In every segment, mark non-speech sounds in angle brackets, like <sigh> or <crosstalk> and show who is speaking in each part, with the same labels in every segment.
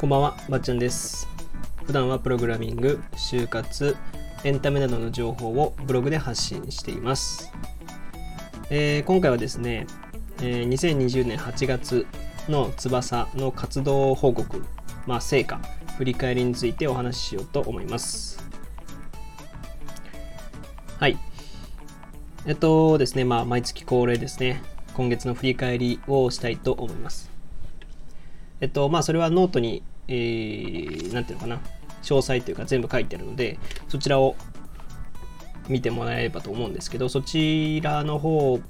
Speaker 1: こんばんは、ばっちゃんです。普段はプログラミング、就活、エンタメなどの情報をブログで発信しています。えー今回はですね、えー2020年8月の翼の活動報告、まあ、成果、振り返りについてお話ししようと思います。はい。えっとですね、まあ、毎月恒例ですね、今月の振り返りをしたいと思います。えっと、まあ、それはノートに、えー、なんていうのかな、詳細というか全部書いてあるので、そちらを見てもらえればと思うんですけど、そちらの方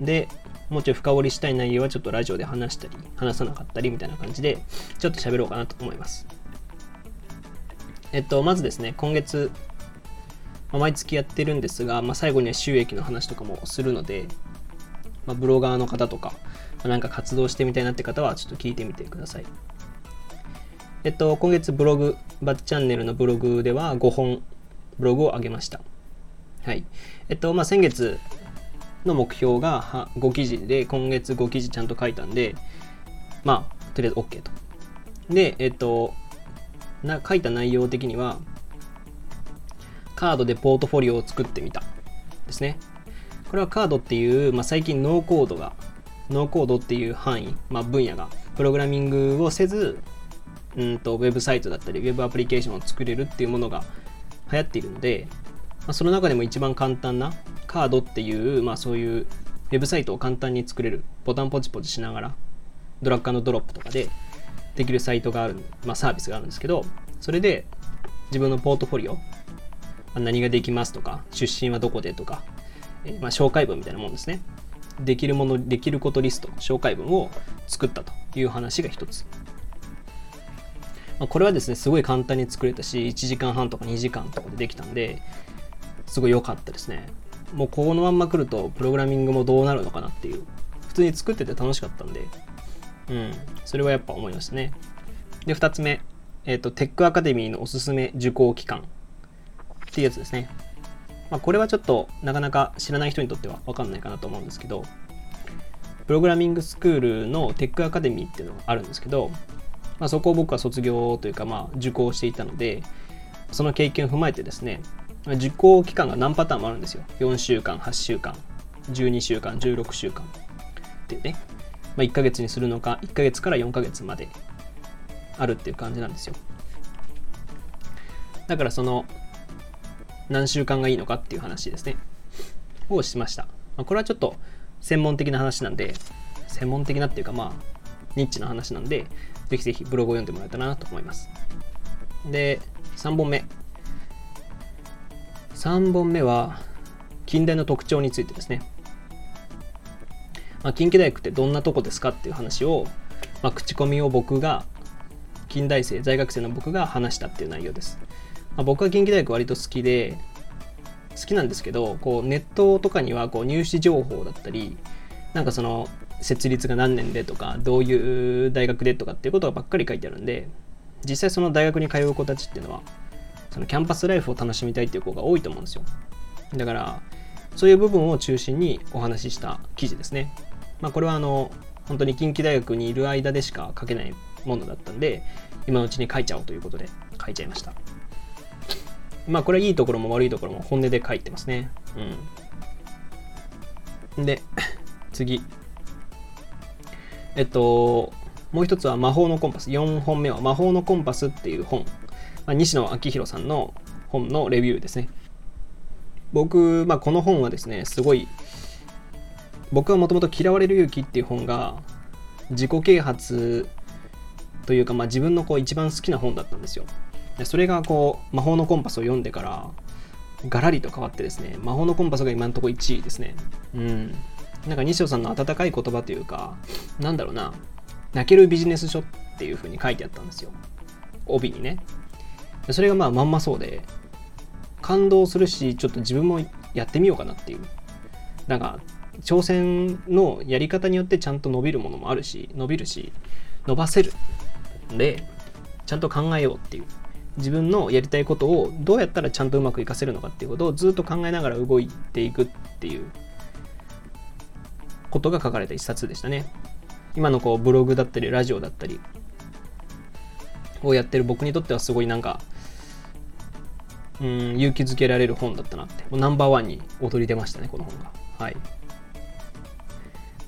Speaker 1: でもうちょい深掘りしたい内容はちょっとラジオで話したり、話さなかったりみたいな感じで、ちょっと喋ろうかなと思います。えっと、まずですね、今月、まあ毎月やってるんですが、まあ、最後には収益の話とかもするので、まあ、ブロガーの方とか、なんか活動してみたいなって方はちょっと聞いてみてください。えっと、今月ブログ、バッチャンネルのブログでは5本ブログを上げました。はい。えっと、まあ、先月の目標が5記事で、今月5記事ちゃんと書いたんで、まあ、とりあえず OK と。で、えっと、な書いた内容的には、カードでポートフォリオを作ってみた。ですね。これはカードっていう、まあ、最近ノーコードが、ノーコードっていう範囲、まあ、分野が、プログラミングをせず、うんとウェブサイトだったり、ウェブアプリケーションを作れるっていうものが流行っているので、まあ、その中でも一番簡単なカードっていう、まあ、そういうウェブサイトを簡単に作れる、ボタンポチポチしながら、ドラッグドロップとかでできるサイトがある、まあ、サービスがあるんですけど、それで自分のポートフォリオ、何ができますとか、出身はどこでとか、えまあ、紹介文みたいなもんですね。できるもの、できることリスト、紹介文を作ったという話が一つ。まあ、これはですね、すごい簡単に作れたし、1時間半とか2時間とかでできたんで、すごい良かったですね。もうこのまんま来ると、プログラミングもどうなるのかなっていう、普通に作ってて楽しかったんで、うん、それはやっぱ思いましたね。で、2つ目、えっ、と、テックアカデミーのおすすめ受講期間っていうやつですね。まあ、これはちょっとなかなか知らない人にとっては分かんないかなと思うんですけど、プログラミングスクールのテックアカデミーっていうのがあるんですけど、まあ、そこを僕は卒業というか、まあ、受講していたので、その経験を踏まえてですね、受講期間が何パターンもあるんですよ。4週間、8週間、12週間、16週間ってね。まあ、1ヶ月にするのか、1ヶ月から4ヶ月まであるっていう感じなんですよ。だからその、何週間がいいのかっていう話ですね。をしました。まあ、これはちょっと専門的な話なんで、専門的なっていうかまあ、ニッチな話なんで、ぜひぜひブログを読んでもらえたらなと思います。で、3本目。3本目は、近代の特徴についてですね。まあ、近畿大学ってどんなとこですかっていう話を、まあ、口コミを僕が、近代生、在学生の僕が話したっていう内容です。まあ、僕は近畿大学割と好きで、好きなんですけど、こうネットとかにはこう入試情報だったり、なんかその設立が何年でとか、どういう大学でとかっていうことがばっかり書いてあるんで、実際その大学に通う子たちっていうのは、そのキャンパスライフを楽しみたいっていう子が多いと思うんですよ。だから、そういう部分を中心にお話しした記事ですね。まあこれはあの、本当に近畿大学にいる間でしか書けないものだったんで、今のうちに書いちゃおうということで書いちゃいました。まあこれはいいところも悪いところも本音で書いてますね。うん。で、<laughs> 次。えっと、もう一つは魔法のコンパス。4本目は魔法のコンパスっていう本。まあ、西野昭弘さんの本のレビューですね。僕、まあ、この本はですね、すごい、僕はもともと嫌われる勇気っていう本が、自己啓発というか、まあ、自分のこう一番好きな本だったんですよ。でそれがこう、魔法のコンパスを読んでから、ガラリと変わってですね、魔法のコンパスが今のところ1位ですね。うん。なんか西尾さんの温かい言葉というか、なんだろうな、泣けるビジネス書っていう風に書いてあったんですよ。帯にね。それがまあまんまそうで、感動するし、ちょっと自分もやってみようかなっていう。なんか、挑戦のやり方によってちゃんと伸びるものもあるし、伸びるし、伸ばせる。で、ちゃんと考えようっていう。自分のやりたいことをどうやったらちゃんとうまくいかせるのかっていうことをずっと考えながら動いていくっていうことが書かれた一冊でしたね。今のこうブログだったりラジオだったりをやってる僕にとってはすごいなんかうん勇気づけられる本だったなって。もうナンバーワンに躍り出ましたねこの本が。はい。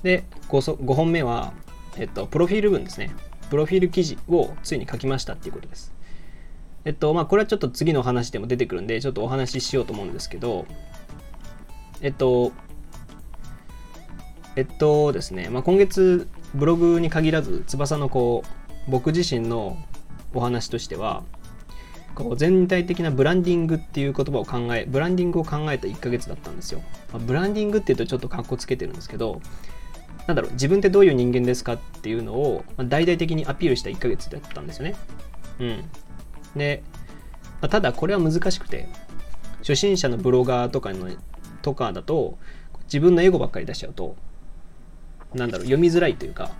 Speaker 1: で 5, 5本目は、えっと、プロフィール文ですね。プロフィール記事をついに書きましたっていうことです。えっとまあこれはちょっと次の話でも出てくるんでちょっとお話ししようと思うんですけどえっとえっとですね、まあ、今月ブログに限らず翼のこう僕自身のお話としてはこう全体的なブランディングっていう言葉を考えブランディングを考えた1ヶ月だったんですよ、まあ、ブランディングっていうとちょっとかっこつけてるんですけどなんだろう自分ってどういう人間ですかっていうのを、大々的にアピールした1ヶ月だったんですよね。うん。で、まあ、ただこれは難しくて初心者のブロガーとかのとかだと自分のエゴばっかり出しちゃうとなんだろう読みづらいというか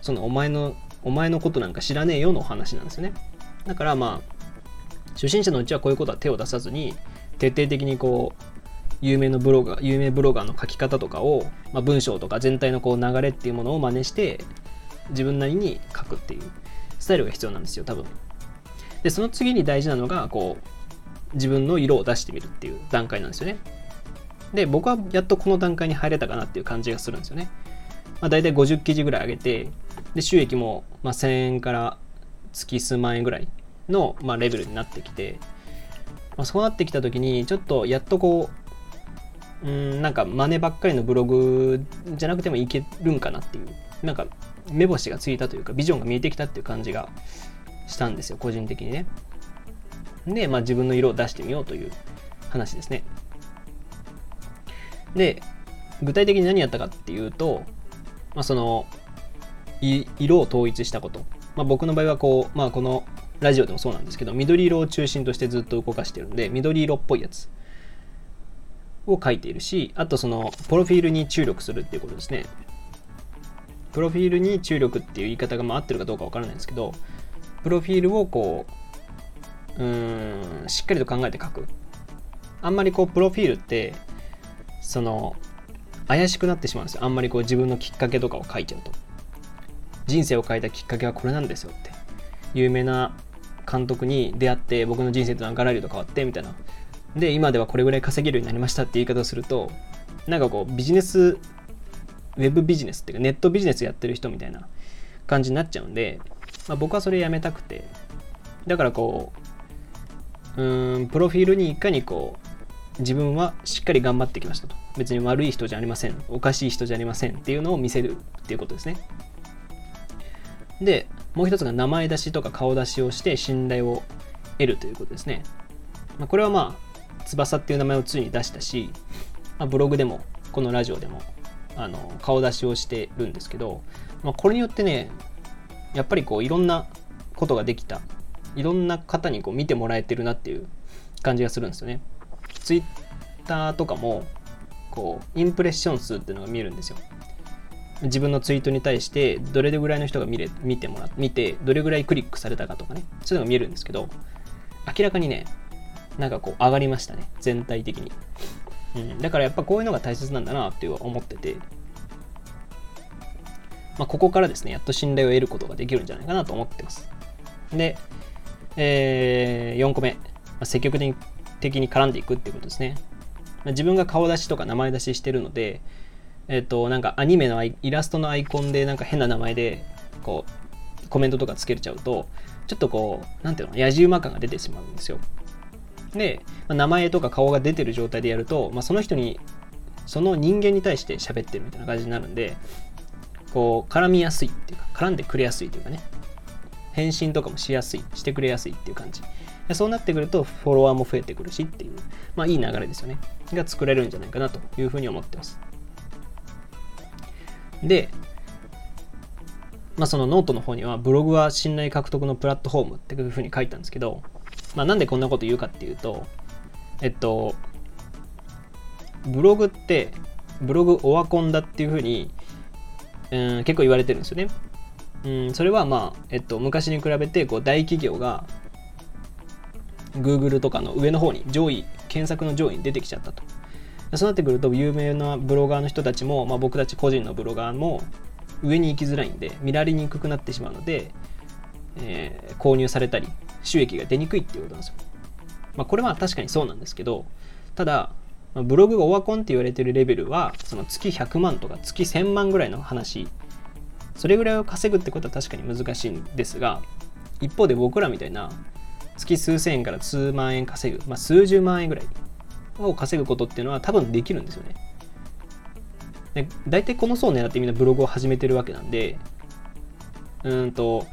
Speaker 1: そのお前のお前のことなんか知らねえよのお話なんですよね。だからまあ初心者のうちはこういうことは手を出さずに徹底的にこう有名のブロガー有名ブロガーの書き方とかを、まあ、文章とか全体のこう流れっていうものを真似して自分なりに書くっていうスタイルが必要なんですよ多分。でその次に大事なのがこう自分の色を出してみるっていう段階なんですよね。で僕はやっとこの段階に入れたかなっていう感じがするんですよね。まあ、大体50記事ぐらい上げてで収益もま1000円から月数万円ぐらいのまレベルになってきて、まあ、そうなってきた時にちょっとやっとこううんなんか真似ばっかりのブログじゃなくてもいけるんかなっていうなんか目星がついたというかビジョンが見えてきたっていう感じがしたんですよ個人的にね。で、まあ、自分の色を出してみようという話ですね。で具体的に何やったかっていうとまあ、その色を統一したこと、まあ、僕の場合はこう、まあ、このラジオでもそうなんですけど緑色を中心としてずっと動かしてるんで緑色っぽいやつを書いているしあとそのプロフィールに注力するっていうことですね。プロフィールに注力っていう言い方がまあ合ってるかどうかわからないんですけどプロフィールをこううーんしっかりと考えて書く。あんまりこうプロフィールってその怪しくなってしまうんですよ。あんまりこう自分のきっかけとかを書いちゃうと。人生を変えたきっかけはこれなんですよって。有名な監督に出会って僕の人生とはガラリと変わってみたいな。で今ではこれぐらい稼げるようになりましたって言い方をするとなんかこうビジネスウェブビジネスっていうかネットビジネスやってる人みたいな感じになっちゃうんで、まあ、僕はそれやめたくて。だからこううんプロフィールにいかにこう自分はしっかり頑張ってきましたと。別に悪い人じゃありません。おかしい人じゃありません。っていうのを見せるっていうことですね。でもう一つが名前出しとか顔出しをして信頼を得るということですね、まあ、これはまあ翼っていう名前をついに出したし、まあ、ブログでもこのラジオでもあの顔出しをしてるんですけど、まあ、これによってねやっぱりこういろんなことができた。いろんな方にこう見てもらえてるなっていう感じがするんですよね。ツイッターとかもこうインプレッション数っていうのが見えるんですよ。自分のツイートに対してどれぐらいの人が見れ見てもら見てどれぐらいクリックされたかとかね。そういうのが見えるんですけど明らかにねなんかこう上がりましたね。全体的に、うん、だからやっぱこういうのが大切なんだなって思ってて。まあ、ここからですねやっと信頼を得ることができるんじゃないかなと思ってますで、えー、4個目、まあ、積極的に絡んでいくっていうことですね。ま自分が顔出しとか名前出ししてるので、えっ、と、なんかアニメのイラストのアイコンでなんか変な名前で、こう、コメントとかつけれちゃうと、ちょっとこう、なんていうの、野じ馬感が出てしまうんですよ。で、まあ、名前とか顔が出てる状態でやると、まあ、その人に、その人間に対して喋ってるみたいな感じになるんで、こう、絡みやすいっていうか、絡んでくれやすいというかね、返信とかもしやすい、してくれやすいっていう感じ。そうなってくるとフォロワーも増えてくるしっていう、まあいい流れですよね。が作れるんじゃないかなというふうに思ってます。で、まあそのノートの方にはブログは信頼獲得のプラットフォームっていうふうに書いたんですけど、まあなんでこんなこと言うかっていうと、えっと、ブログってブログオワコンだっていうふうに、うん、結構言われてるんですよね。うん、それはまあ、えっと、昔に比べてこう大企業が Google とかの上の方に上位検索の上位に出てきちゃったとそうなってくると有名なブロガーの人たちも、まあ、僕たち個人のブロガーも上に行きづらいんで見られにくくなってしまうので、えー、購入されたり収益が出にくいっていうことなんですよ。まあ、これは確かにそうなんですけどただブログがオワコンって言われてるレベルはその月100万とか月1000万ぐらいの話それぐらいを稼ぐってことは確かに難しいんですが一方で僕らみたいな月数千円から数万円稼ぐ、まあ、数十万円ぐらいを稼ぐことっていうのは多分できるんですよね。で大体この層を狙ってみんなブログを始めてるわけなんでうんと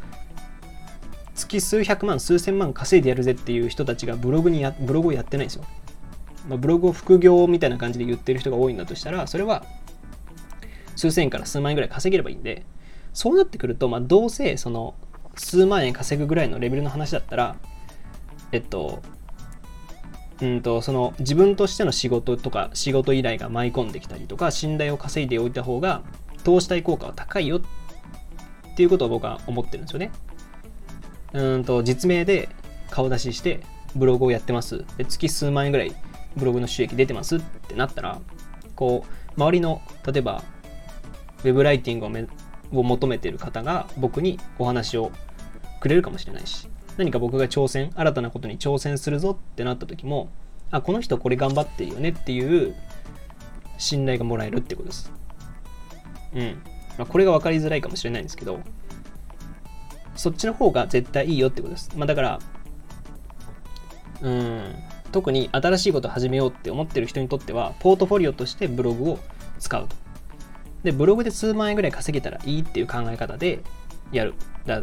Speaker 1: 月数百万数千万稼いでやるぜっていう人たちがブログにやブログをやってないんですよ。まあ、ブログを副業みたいな感じで言ってる人が多いんだとしたらそれは数千円から数万円ぐらい稼げればいいんでそうなってくると、まあ、どうせその数万円稼ぐぐらいのレベルの話だったらえっとうんとその自分としての仕事とか仕事依頼が舞い込んできたりとか信頼を稼いでおいた方が投資対効果は高いよっていうことを僕は思ってるんですよね。うんと実名で顔出ししてブログをやってますで月数万円ぐらいブログの収益出てますってなったらこう周りの例えばウェブライティングをめを求めてる方が僕にお話をくれるかもしれないし何か僕が挑戦新たなことに挑戦するぞってなった時もあこの人これ頑張ってるよねっていう信頼がもらえるってことです。うん、まあ、これが分かりづらいかもしれないんですけどそっちの方が絶対いいよってことです。まあだからうん。特に新しいことを始めようって思ってる人にとってはポートフォリオとしてブログを使うと。でブログで数万円ぐらい稼げたらいいっていう考え方でやる。だ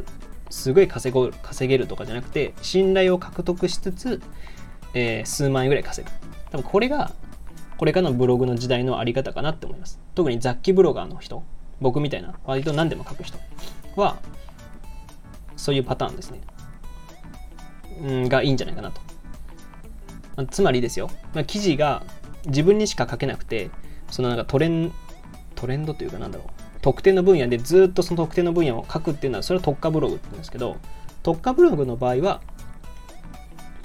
Speaker 1: すごい稼ご稼げるとかじゃなくて信頼を獲得しつつ、えー、数万円ぐらい稼ぐ。多分これがこれからのブログの時代のあり方かなって思います。特に雑記ブロガーの人僕みたいな割と何でも書く人はそういうパターンですね。うんがいいんじゃないかなと、つまりですよ、まあ、記事が自分にしか書けなくてそのなんかトレントレンドというかなんだろう。特定の分野でずっとその特定の分野を書くっていうのはそれは特化ブログって言うんですけど特化ブログの場合は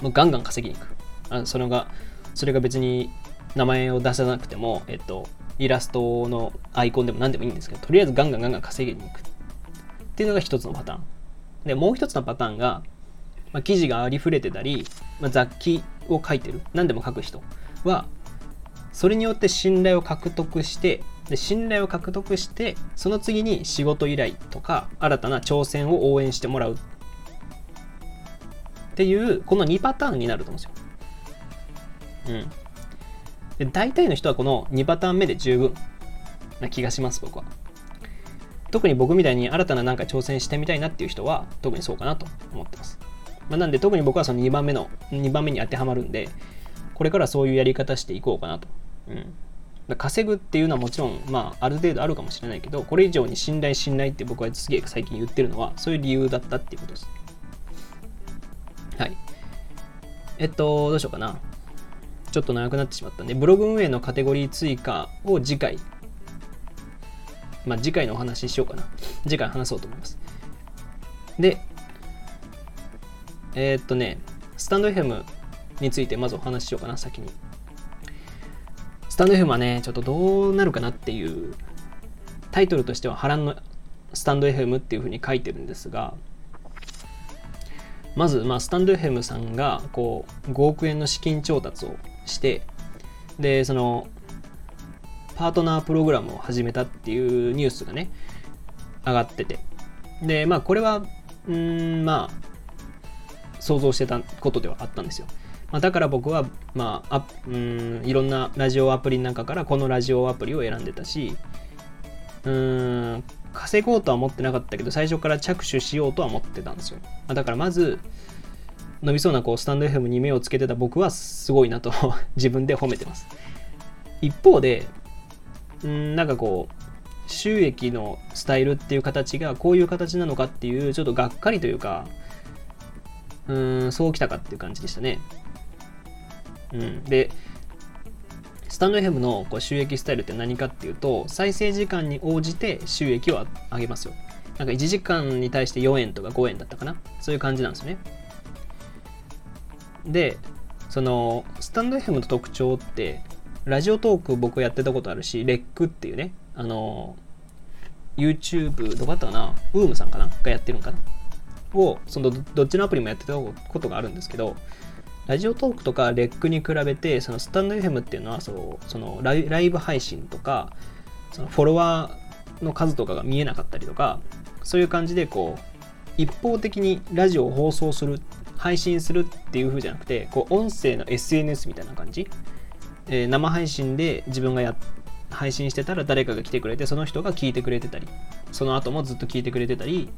Speaker 1: もうガンガン稼ぎに行く。あそれがそれが別に名前を出さなくても、えっと、イラストのアイコンでも何でもいいんですけどとりあえずガンガンガンガン稼ぎに行く。っていうのが一つのパターン。でもう一つのパターンが、まあ、記事がありふれてたり、まあ、雑記を書いてる？何でも書く人はそれによって信頼を獲得してで信頼を獲得してその次に仕事依頼とか新たな挑戦を応援してもらうっていうこの2パターンになると思うんですよ。うん。で大体の人はこの2パターン目で十分な気がします僕は。特に僕みたいに新たな何か挑戦してみたいなっていう人は特にそうかなと思ってます。まあ、なんで特に僕はその2番目の2番目に当てはまるんでこれからそういうやり方していこうかなと。うん稼ぐっていうのはもちろん、まあ、ある程度あるかもしれないけど、これ以上に信頼信頼って僕はすげえ最近言ってるのは、そういう理由だったっていうことです。はい。えっと、どうしようかな。ちょっと長くなってしまったんで、ブログ運営のカテゴリー追加を次回、まあ、次回のお話ししようかな。次回話そうと思います。で、えー、っとね、スタンド FM についてまずお話ししようかな、先に。スタンド FM はね、ちょっとどうなるかなっていう、タイトルとしては波乱のスタンド FM っていうふうに書いてるんですが、まず、まあ、スタンド FM さんがこう5億円の資金調達をして、で、その、パートナープログラムを始めたっていうニュースがね、上がってて。で、まあ、これはう、んまあ、想像してたことではあったんですよ。まあ、だから僕は、まあ、あうんいろんなラジオアプリの中からこのラジオアプリを選んでたしうん稼ごうとは思ってなかったけど最初から着手しようとは思ってたんですよ、まあ、だからまず伸びそうなこうスタンド FM に目をつけてた僕はすごいなと <laughs> 自分で褒めてます一方でうんなんかこう収益のスタイルっていう形がこういう形なのかっていうちょっとがっかりというかうんそうきたかっていう感じでしたね。うん、でスタンド FM のこう収益スタイルって何かっていうと再生時間に応じて収益を上げますよ。なんか1時間に対して4円とか5円だったかな。そういう感じなんですよね。でそのスタンド FM の特徴ってラジオトーク僕やってたことあるしレックっていうねあの YouTube どこだったかな？ウームさんかな？がやってるんかな？をそのどっちのアプリもやってたことがあるんですけどラジオトークとかレックに比べてそのスタンド FM っていうのはそうそのライブ配信とかそのフォロワーの数とかが見えなかったりとかそういう感じでこう一方的にラジオを放送する配信するっていう風じゃなくてこう音声の SNS みたいな感じ、えー、生配信で自分がや配信してたら誰かが来てくれてその人が聞いてくれてたりその後もずっと聞いてくれてたり、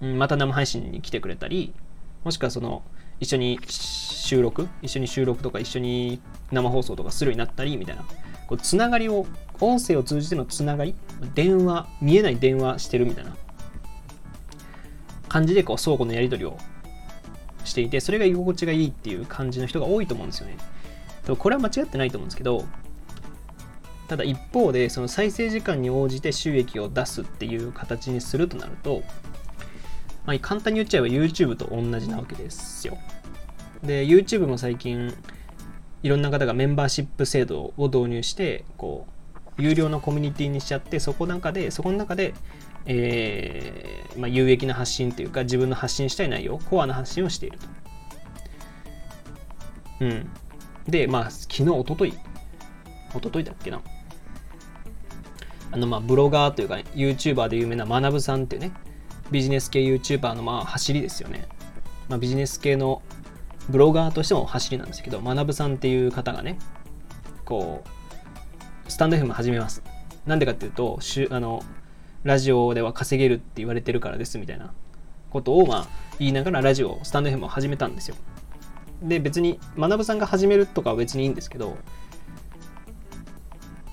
Speaker 1: また生配信に来てくれたりもしくはその一緒に収録一緒に収録とか一緒に生放送とかするようになったりみたいなこうつながりを音声を通じてのつながり電話見えない電話してるみたいな感じでこう相互のやり取りをしていてそれが居心地がいいっていう感じの人が多いと思うんですよね。でもこれは間違ってないと思うんですけどただ一方でその再生時間に応じて収益を出すっていう形にするとなると、まあ、簡単に言っちゃえば YouTube と同じなわけですよ。で YouTube も最近いろんな方がメンバーシップ制度を導入してこう有料のコミュニティにしちゃってそこの中でそこの中でえー、まあ、有益な発信というか自分の発信したい内容コアな発信をしていると。うん。で、まあ、昨日、おととい、おとといだっけな。あの、まあ、ブロガーというか、ね、YouTuber で有名な学さんっていうね、ビジネス系 YouTuber のまあ走りですよね。まあ、ビジネス系のブロガーとしても走りなんですけど、学ぶさんっていう方がね、こう、スタンド FM 始めます。なんでかっていうと、あのラジオでは稼げるって言われてるからですみたいなことをまあ言いながらラジオスタンド FM を始めたんですよで別に学さんが始めるとかは別にいいんですけど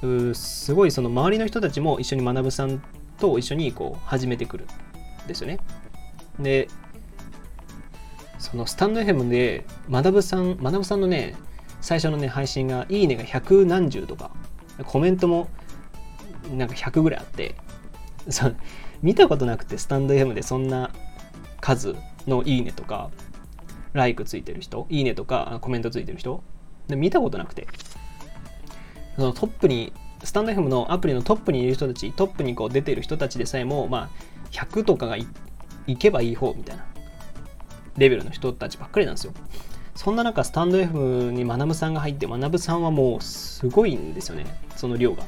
Speaker 1: うすごいその周りの人たちも一緒に学さんと一緒にこう始めてくるですよね。でそのスタンド FM で学さん学さんのね最初のね配信がいいねが百何十とかコメントもなんか100ぐらいあってそ見たことなくてスタンド FM でそんな数のいいねとかライクついてる人いいねとかコメントついてる人で見たことなくて。そのトップにスタンド FM のアプリのトップにいる人たちトップにこう出てる人たちでさえもまあ100とかがいけばいい方みたいな。レベルの人たちばっかりなんですよ。そんな中スタンド F に学さんが入って学さんはもうすごいんですよね。その量が。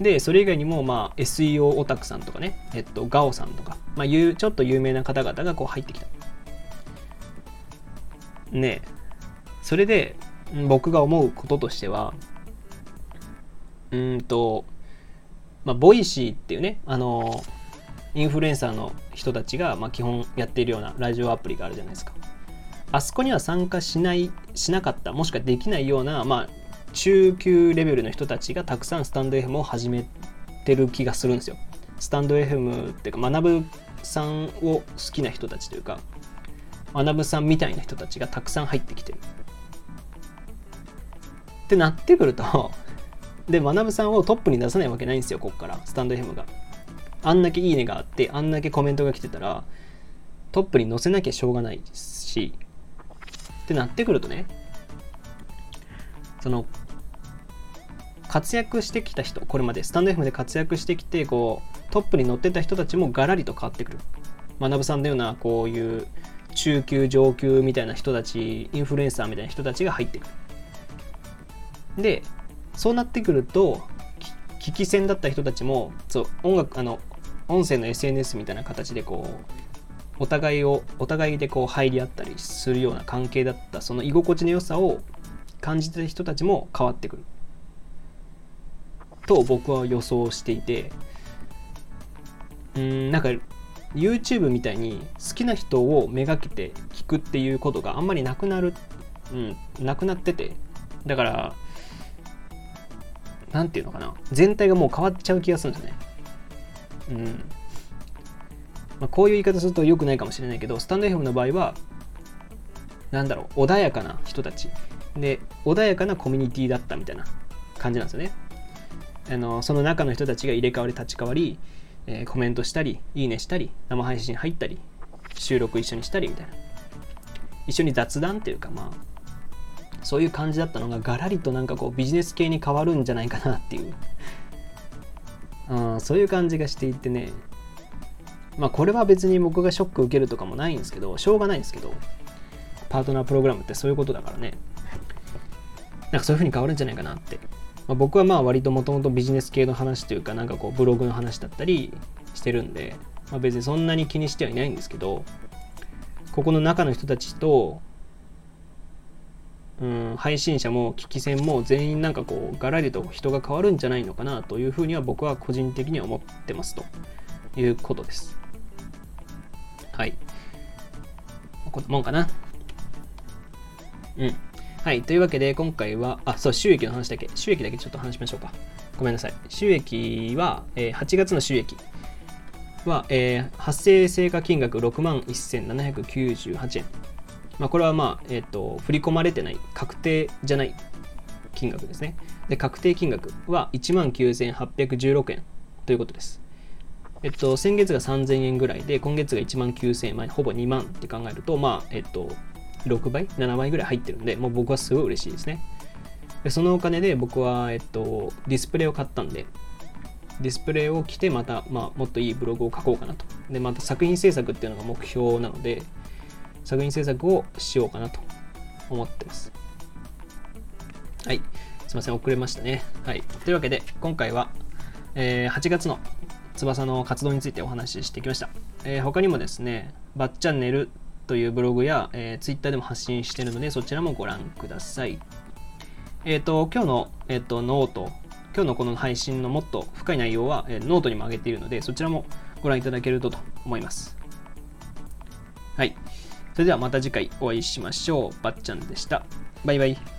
Speaker 1: で、それ以外にも、まあ、SEO オタクさんとかね、えっと、ガオさんとか、まあ、ちょっと有名な方々がこう入ってきた。ね。それで、僕が思うこととしては、うんと、まあ、ボイシーっていうね、あの、インフルエンサーの人たちが、まあ、基本やっているようなラジオアプリがあるじゃないですか。あそこには参加しない、しなかった、もしくはできないような、まあ、中級レベルの人たちがたくさんスタンド FM を始めてる気がするんですよ。スタンド FM っていうか、学さんを好きな人たちというか、学さんみたいな人たちがたくさん入ってきてる。ってなってくるとで、学さんをトップに出さないわけないんですよ、こっから、スタンド FM が。あんだけいいねがあって、あんだけコメントが来てたら、トップに載せなきゃしょうがないし、ってなってくるとね、その活躍してきた人これまでスタンド FM で活躍してきてこうトップに乗ってた人たちもガラリと変わってくる。学さんのようなこういう中級上級みたいな人たちインフルエンサーみたいな人たちが入ってくる。でそうなってくると聞き戦だった人たちもそう音楽あの音声の SNS みたいな形でこうお互いをお互いでこう入り合ったりするような関係だったその居心地の良さを感じてる人たちも変わってくる。と僕は予想していて。うんなんか YouTube みたいに好きな人をめがけて聞くっていうことがあんまりなくなる、うん、なくなってて。だから何て言うのかな。全体がもう変わっちゃう気がするんですよね。うん。まあ、こういう言い方すると良くないかもしれないけどスタンド FM の場合はなんだろう穏やかな人たち。で穏やかなコミュニティだったみたいな感じなんですよね。あのその中の人たちが入れ替わり立ち替わり、えー、コメントしたりいいねしたり生配信入ったり収録一緒にしたりみたいな。一緒に雑談っていうかまあそういう感じだったのがガラリとなんかこうビジネス系に変わるんじゃないかなっていううんそういう感じがしていてね。まあこれは別に僕がショック受けるとかもないんですけどしょうがないんですけどパートナープログラムってそういうことだからね。なんかそういう風に変わるんじゃないかなって、まあ、僕はまあ割ともともとビジネス系の話というかなんかこうブログの話だったりしてるんで、まあ、別にそんなに気にしてはいないんですけどここの中の人たちとうん、配信者も聞き戦も全員なんかこうガラリと人が変わるんじゃないのかなというふうには僕は個人的には思ってますということです。はい。こんなもんかな。うん。はい。というわけで今回は、あ、そう、収益の話だけ。収益だけちょっと話しましょうか。ごめんなさい。収益は、えー、8月の収益は、えー、発生成果金額6万1798円。まあ、これはまあ、えっ、と、振り込まれてない、確定じゃない金額ですね。で、確定金額は19,816円ということです。えっと、先月が3000円ぐらいで、今月が1万9000円、まあ、ほぼ2万って考えると、まあ、えっと、6倍 ?7 倍ぐらい入ってるんで、もう僕はすごい嬉しいですね。でそのお金で僕は、えっと、ディスプレイを買ったんで、ディスプレイを着て、また、まあ、もっといいブログを書こうかなと。で、また作品制作っていうのが目標なので、作品制作をしようかなと思ってます。はい。すいません、遅れましたね。はい。というわけで、今回は、えー、8月の翼の活動についてお話ししてきました。えー、他にもですね、バッチャンネルというブログや、えー、Twitter でも発信しているので、そちらもご覧ください。えっ、ー、と、今日の、えーと、ノート、今日のこの配信のもっと深い内容は、えー、ノートにも上げているので、そちらもご覧いただけるとと思います。はい。それではまた次回お会いしましょう。ばっちゃんでした。バイバイ。